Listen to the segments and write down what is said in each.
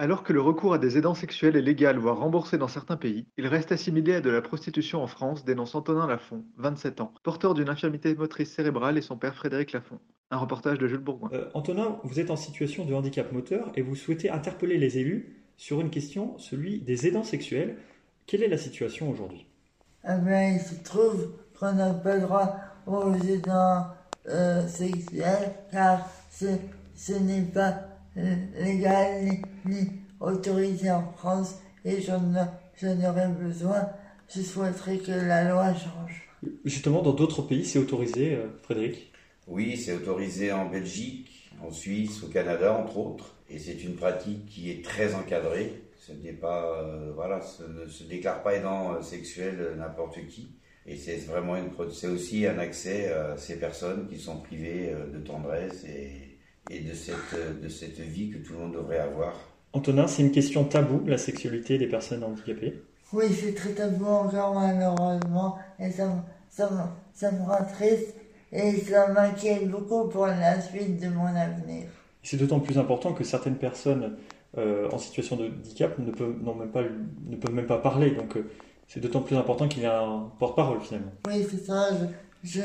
Alors que le recours à des aidants sexuels est légal voire remboursé dans certains pays, il reste assimilé à de la prostitution en France, dénonce Antonin Lafont, 27 ans, porteur d'une infirmité motrice cérébrale et son père Frédéric Lafont. Un reportage de Jules Bourgoin. Euh, Antonin, vous êtes en situation de handicap moteur et vous souhaitez interpeller les élus sur une question, celui des aidants sexuels. Quelle est la situation aujourd'hui? Eh bien, il se trouve qu'on n'a pas le droit aux aidants euh, sexuels car ce, ce n'est pas euh, légal ni, ni autorisé en France et j'en j'en aurais besoin. Je souhaiterais que la loi change. Justement, dans d'autres pays, c'est autorisé, euh, Frédéric? Oui, c'est autorisé en Belgique, en Suisse, au Canada, entre autres. Et c'est une pratique qui est très encadrée. Ce n'est pas, euh, voilà, ce ne se déclare pas aidant sexuel n'importe qui. Et c'est vraiment une, c'est aussi un accès à ces personnes qui sont privées de tendresse et, et de cette, euh, de cette vie que tout le monde devrait avoir. Antonin, c'est une question taboue, la sexualité des personnes handicapées. Oui, c'est très tabou encore malheureusement et ça, me- ça, me- ça me rend triste et ça m'inquiète beaucoup pour la suite de mon avenir. C'est d'autant plus important que certaines personnes euh, en situation de handicap ne peuvent, même, pas, ne peuvent même pas parler. Donc euh, c'est d'autant plus important qu'il y a un porte-parole finalement. Oui, c'est ça, je, je,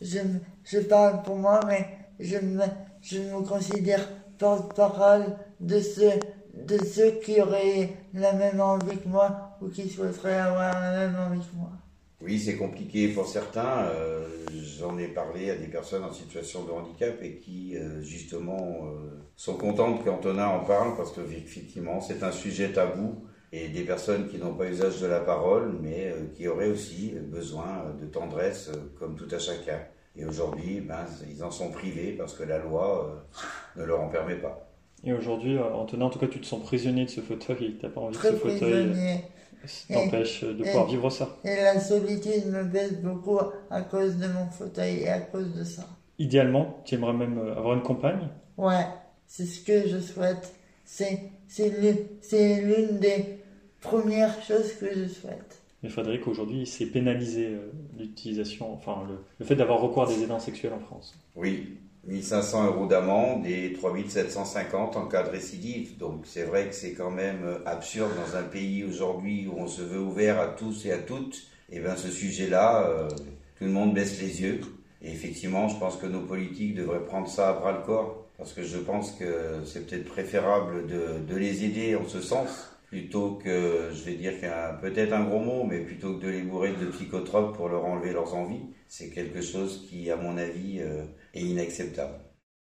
je, je parle pour moi, mais je me, je me considère porte-parole de ceux, de ceux qui auraient la même envie que moi ou qui souhaiteraient avoir la même envie que moi. Oui, c'est compliqué pour certains. Euh, J'en ai parlé à des personnes en situation de handicap et qui, euh, justement, euh, sont contentes qu'Antonin en parle parce que, effectivement, c'est un sujet tabou et des personnes qui n'ont pas usage de la parole, mais qui auraient aussi besoin de tendresse comme tout à chacun. Et aujourd'hui, ben, ils en sont privés parce que la loi euh, ne leur en permet pas. Et aujourd'hui, euh, Antonin, en tout cas, tu te sens prisonnier de ce fauteuil. Tu n'as pas envie Très que ce fauteuil prisonnier. euh, t'empêche de pouvoir et- vivre ça. Et la solitude me pèse beaucoup à cause de mon fauteuil et à cause de ça. Idéalement, tu aimerais même euh, avoir une compagne? Ouais, c'est ce que je souhaite. C'est, c'est, l'une- c'est l'une des premières choses que je souhaite. Mais Frédéric, aujourd'hui, c'est pénalisé euh, l'utilisation, enfin le, fait d'avoir recours à des aidants sexuels en France. Oui, 1500 euros d'amende et 3750 en cas de récidive. Donc c'est vrai que c'est quand même euh, absurde dans un pays aujourd'hui où on se veut ouvert à tous et à toutes. Et bien ce sujet-là, euh, tout le monde baisse les yeux. Et effectivement, je pense que nos politiques devraient prendre ça à bras le corps. Parce que je pense que c'est peut-être préférable de les aider en ce sens plutôt que, je vais dire peut-être un gros mot, mais plutôt que de les bourrer de psychotropes pour leur enlever leurs envies, c'est quelque chose qui, à mon avis, euh, est inacceptable.